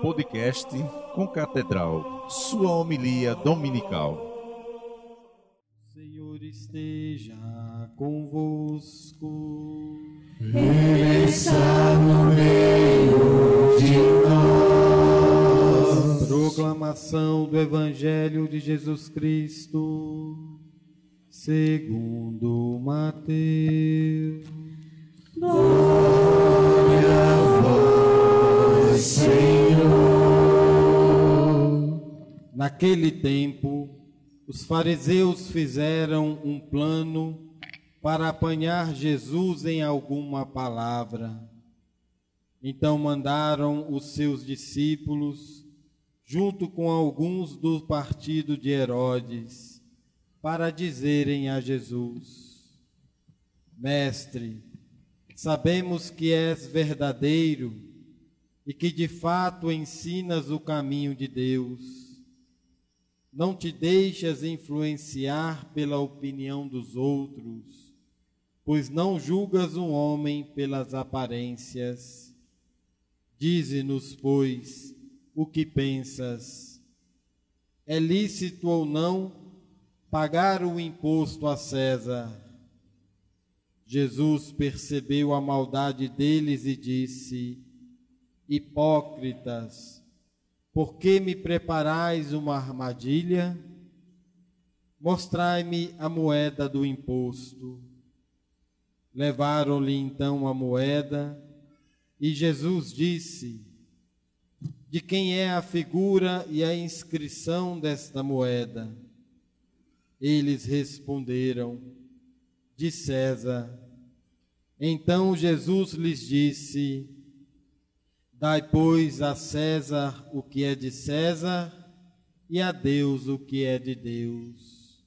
Podcast com Catedral, sua homilia dominical. Senhor esteja convosco. Ele está Proclamação do Evangelho de Jesus Cristo, segundo Mateus. Glória a vós, Senhor. Naquele tempo, os fariseus fizeram um plano para apanhar Jesus em alguma palavra. Então mandaram os seus discípulos, junto com alguns do partido de Herodes, para dizerem a Jesus: Mestre, sabemos que és verdadeiro e que de fato ensinas o caminho de Deus. Não te deixas influenciar pela opinião dos outros, pois não julgas um homem pelas aparências. Dize-nos, pois, o que pensas. É lícito ou não pagar o imposto a César? Jesus percebeu a maldade deles e disse: Hipócritas, por que me preparais uma armadilha? Mostrai-me a moeda do imposto. Levaram-lhe então a moeda, e Jesus disse: De quem é a figura e a inscrição desta moeda? Eles responderam: De César. Então Jesus lhes disse: Dai, pois, a César o que é de César e a Deus o que é de Deus.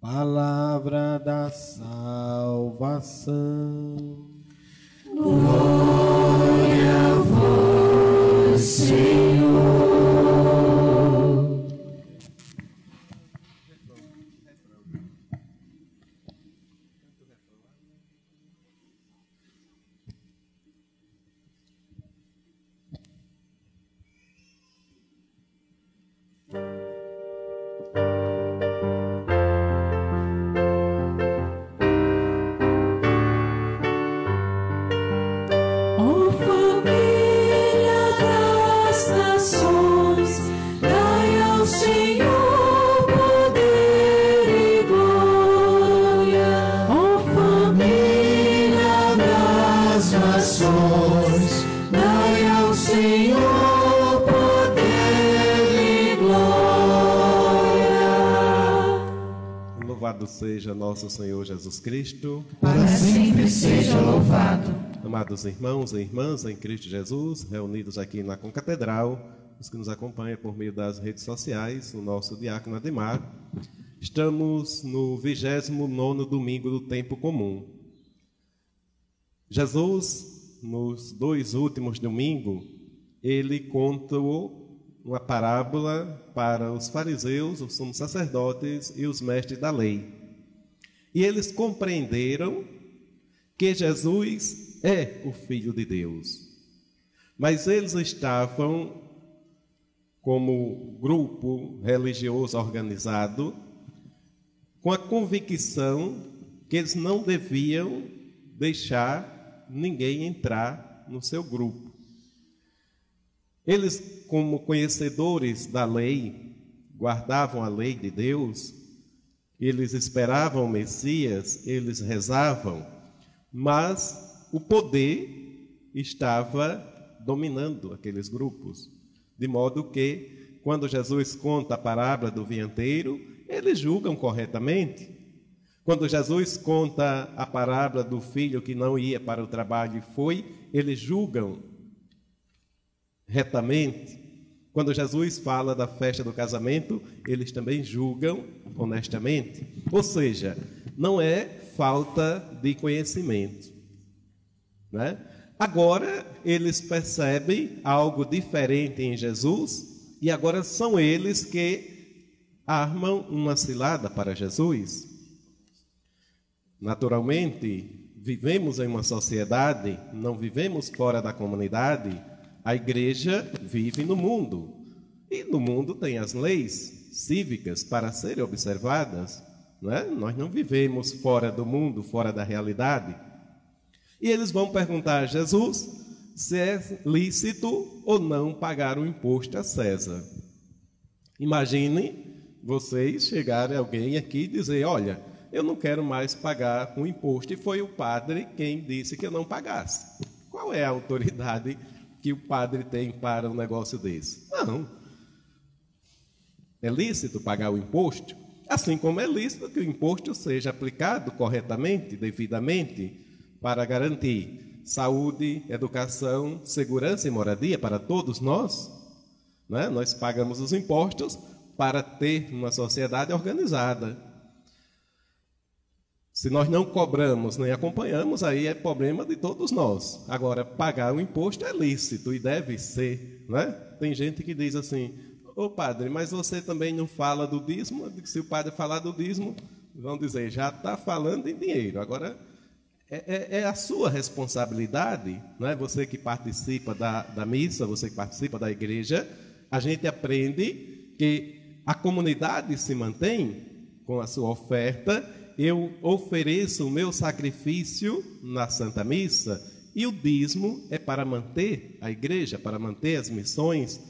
Palavra da salvação. Glória Louvado seja nosso Senhor Jesus Cristo. Para sempre seja louvado. Amados irmãos e irmãs em Cristo Jesus, reunidos aqui na Concatedral, os que nos acompanham por meio das redes sociais, o nosso diácono Ademar, estamos no 29 domingo do tempo comum. Jesus, nos dois últimos domingos, ele contou uma parábola para os fariseus, os sumos sacerdotes e os mestres da lei. E eles compreenderam que Jesus é o Filho de Deus. Mas eles estavam, como grupo religioso organizado, com a convicção que eles não deviam deixar ninguém entrar no seu grupo. Eles, como conhecedores da lei, guardavam a lei de Deus, eles esperavam o Messias, eles rezavam, mas o poder estava dominando aqueles grupos, de modo que, quando Jesus conta a parábola do vinheteiro, eles julgam corretamente. Quando Jesus conta a parábola do filho que não ia para o trabalho e foi, eles julgam retamente. Quando Jesus fala da festa do casamento, eles também julgam honestamente. Ou seja, não é falta de conhecimento, né? Agora eles percebem algo diferente em Jesus e agora são eles que armam uma cilada para Jesus. Naturalmente, vivemos em uma sociedade, não vivemos fora da comunidade. A igreja vive no mundo. E no mundo tem as leis cívicas para serem observadas. Não é? Nós não vivemos fora do mundo, fora da realidade. E eles vão perguntar a Jesus se é lícito ou não pagar o imposto a César. Imagine vocês chegarem alguém aqui e dizer: Olha, eu não quero mais pagar o imposto, e foi o padre quem disse que eu não pagasse. Qual é a autoridade que o padre tem para um negócio desse? Não. É lícito pagar o imposto, assim como é lícito que o imposto seja aplicado corretamente, devidamente, para garantir saúde, educação, segurança e moradia para todos nós. Né? Nós pagamos os impostos para ter uma sociedade organizada. Se nós não cobramos nem acompanhamos, aí é problema de todos nós. Agora, pagar o imposto é lícito e deve ser. Né? Tem gente que diz assim: Ô padre, mas você também não fala do dízimo? Se o padre falar do dízimo, vão dizer, já está falando em dinheiro. Agora, é, é, é, a sua responsabilidade, não é? Você que participa da, da missa, você que participa da igreja, a gente aprende que a comunidade se mantém com a sua oferta. Eu ofereço o meu sacrifício na Santa Missa e o dízimo é para manter a igreja, para manter as missões.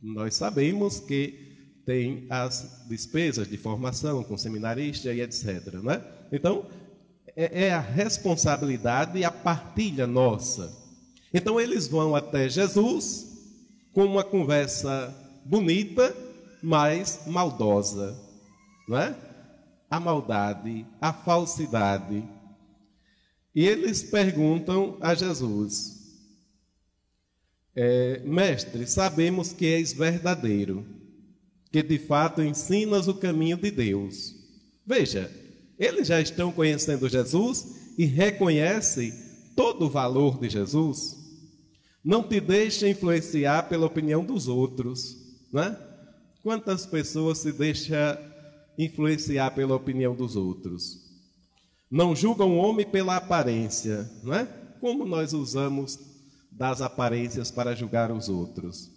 Nós sabemos que tem as despesas de formação com seminarista e etc. Né? Então, é, é a responsabilidade e a partilha nossa. Então eles vão até Jesus com uma conversa bonita, mas maldosa, não é? A maldade, a falsidade. E eles perguntam a Jesus: é, Mestre, sabemos que és verdadeiro, que de fato ensinas o caminho de Deus. Veja, eles já estão conhecendo Jesus e reconhecem todo o valor de Jesus. Não te deixe influenciar pela opinião dos outros, né? Quantas pessoas se deixam influenciar pela opinião dos outros? Não julgam o homem pela aparência, não é? Como nós usamos das aparências para julgar os outros?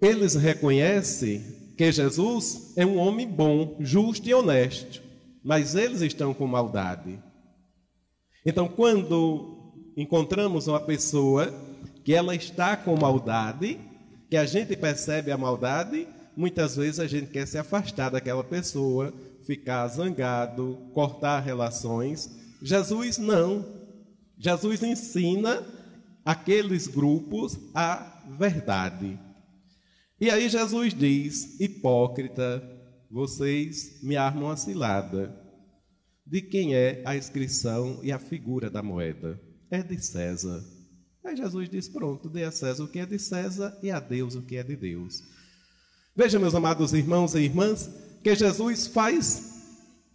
Eles reconhecem que Jesus é um homem bom, justo e honesto mas eles estão com maldade. Então, quando encontramos uma pessoa que ela está com maldade, que a gente percebe a maldade, muitas vezes a gente quer se afastar daquela pessoa, ficar zangado, cortar relações. Jesus não. Jesus ensina aqueles grupos a verdade. E aí Jesus diz: hipócrita, vocês me armam a cilada. De quem é a inscrição e a figura da moeda? É de César. Aí Jesus diz: Pronto, dê a César o que é de César e a Deus o que é de Deus. Veja, meus amados irmãos e irmãs, que Jesus faz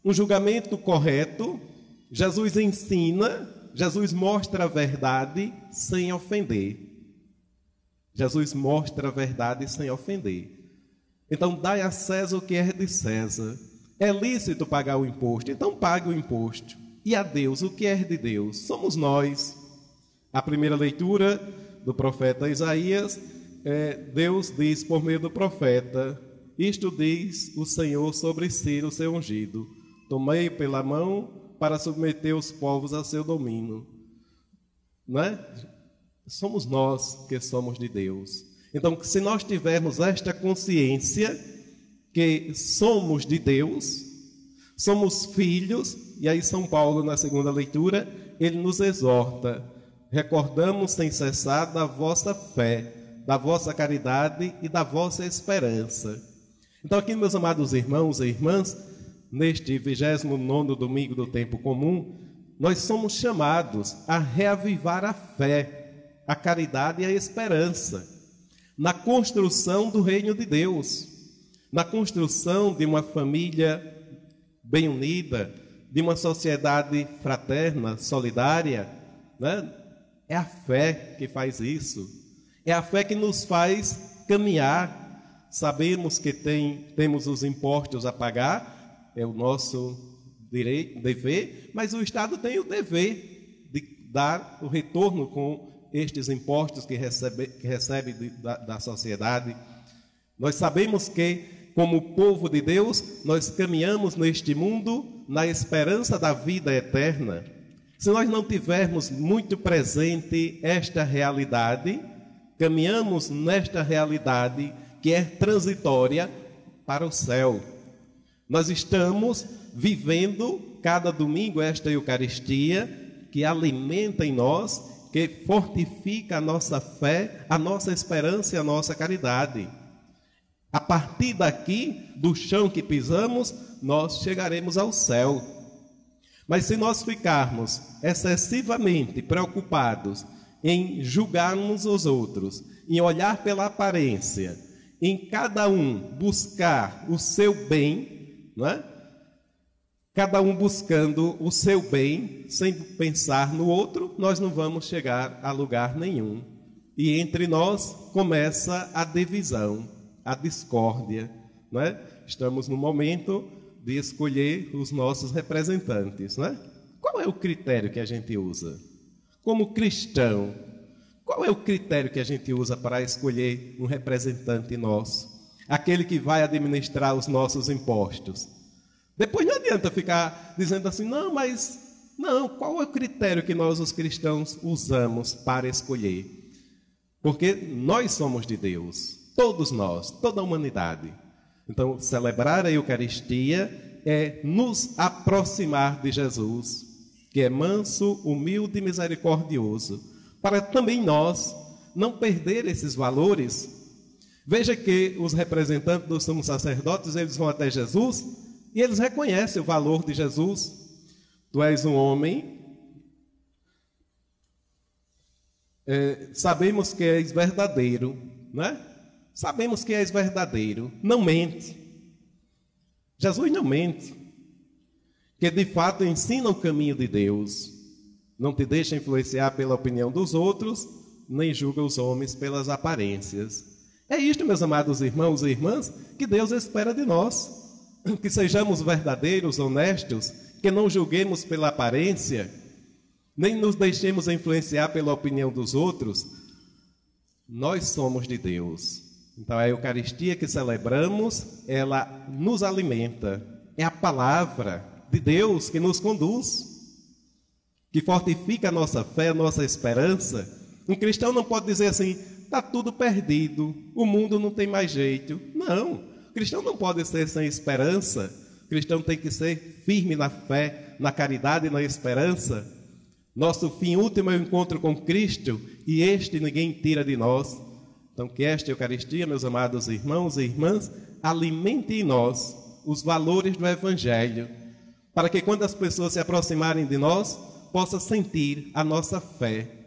um julgamento correto, Jesus ensina, Jesus mostra a verdade sem ofender. Jesus mostra a verdade sem ofender. Então, dai a César o que é de César. É lícito pagar o imposto, então pague o imposto. E a Deus o que é de Deus? Somos nós. A primeira leitura do profeta Isaías, é, Deus diz por meio do profeta: Isto diz o Senhor sobre si, o seu ungido: Tomei pela mão para submeter os povos a seu domínio. Não é? Somos nós que somos de Deus. Então, se nós tivermos esta consciência que somos de Deus, somos filhos, e aí São Paulo, na segunda leitura, ele nos exorta: recordamos sem cessar da vossa fé, da vossa caridade e da vossa esperança. Então, aqui, meus amados irmãos e irmãs, neste 29 domingo do tempo comum, nós somos chamados a reavivar a fé, a caridade e a esperança na construção do reino de Deus, na construção de uma família bem unida, de uma sociedade fraterna, solidária, né? É a fé que faz isso. É a fé que nos faz caminhar. Sabemos que tem, temos os impostos a pagar, é o nosso direito, dever, mas o Estado tem o dever de dar o retorno com estes impostos que recebe, que recebe de, da, da sociedade. Nós sabemos que como povo de Deus, nós caminhamos neste mundo na esperança da vida eterna. Se nós não tivermos muito presente esta realidade, caminhamos nesta realidade que é transitória para o céu. Nós estamos vivendo cada domingo esta Eucaristia que alimenta em nós, que fortifica a nossa fé, a nossa esperança e a nossa caridade. A partir daqui, do chão que pisamos, nós chegaremos ao céu. Mas se nós ficarmos excessivamente preocupados em julgarmos os outros, em olhar pela aparência, em cada um buscar o seu bem, não é? cada um buscando o seu bem, sem pensar no outro, nós não vamos chegar a lugar nenhum. E entre nós começa a divisão a discórdia. Não é? Estamos no momento de escolher os nossos representantes. Não é? Qual é o critério que a gente usa? Como cristão, qual é o critério que a gente usa para escolher um representante nosso? Aquele que vai administrar os nossos impostos. Depois não adianta ficar dizendo assim, não, mas não, qual é o critério que nós, os cristãos, usamos para escolher? Porque nós somos de Deus. Todos nós, toda a humanidade. Então, celebrar a Eucaristia é nos aproximar de Jesus, que é manso, humilde e misericordioso, para também nós não perder esses valores. Veja que os representantes dos sumos sacerdotes, eles vão até Jesus e eles reconhecem o valor de Jesus. Tu és um homem, é, sabemos que és verdadeiro, né? Sabemos que és verdadeiro, não mente. Jesus não mente. Que de fato ensina o caminho de Deus. Não te deixa influenciar pela opinião dos outros, nem julga os homens pelas aparências. É isto, meus amados irmãos e irmãs, que Deus espera de nós. Que sejamos verdadeiros, honestos, que não julguemos pela aparência, nem nos deixemos influenciar pela opinião dos outros. Nós somos de Deus. Então, a Eucaristia que celebramos, ela nos alimenta. É a palavra de Deus que nos conduz, que fortifica a nossa fé, a nossa esperança. Um cristão não pode dizer assim: está tudo perdido, o mundo não tem mais jeito. Não, o cristão não pode ser sem esperança. O cristão tem que ser firme na fé, na caridade e na esperança. Nosso fim último é o encontro com Cristo e este ninguém tira de nós. Então, que esta Eucaristia, meus amados irmãos e irmãs, alimente em nós os valores do Evangelho, para que quando as pessoas se aproximarem de nós, possa sentir a nossa fé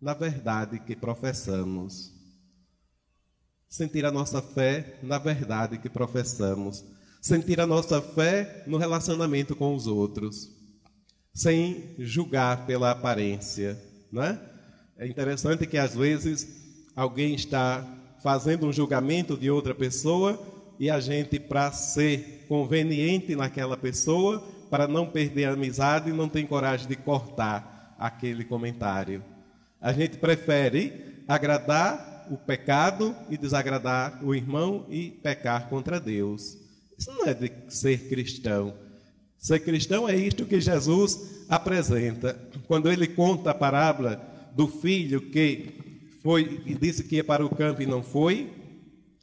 na verdade que professamos. Sentir a nossa fé na verdade que professamos. Sentir a nossa fé no relacionamento com os outros, sem julgar pela aparência, não é? É interessante que às vezes alguém está fazendo um julgamento de outra pessoa e a gente, para ser conveniente naquela pessoa, para não perder a amizade, não tem coragem de cortar aquele comentário. A gente prefere agradar o pecado e desagradar o irmão e pecar contra Deus. Isso não é de ser cristão. Ser cristão é isto que Jesus apresenta. Quando ele conta a parábola do filho que foi e disse que ia para o campo e não foi,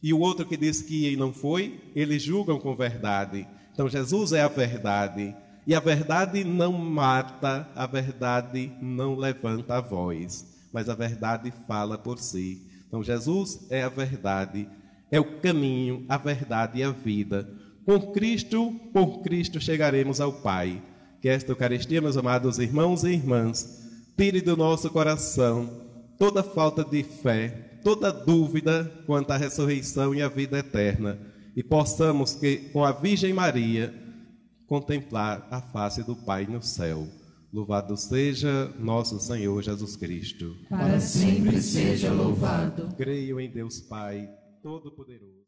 e o outro que disse que ia e não foi, eles julgam com verdade. Então Jesus é a verdade. E a verdade não mata, a verdade não levanta a voz, mas a verdade fala por si. Então Jesus é a verdade, é o caminho, a verdade e a vida. Com Cristo, por Cristo chegaremos ao Pai. Que esta Eucaristia, meus amados irmãos e irmãs, tire do nosso coração toda falta de fé, toda dúvida quanto à ressurreição e à vida eterna, e possamos que com a Virgem Maria contemplar a face do Pai no céu. Louvado seja nosso Senhor Jesus Cristo. Para sempre seja louvado. Creio em Deus Pai Todo-Poderoso.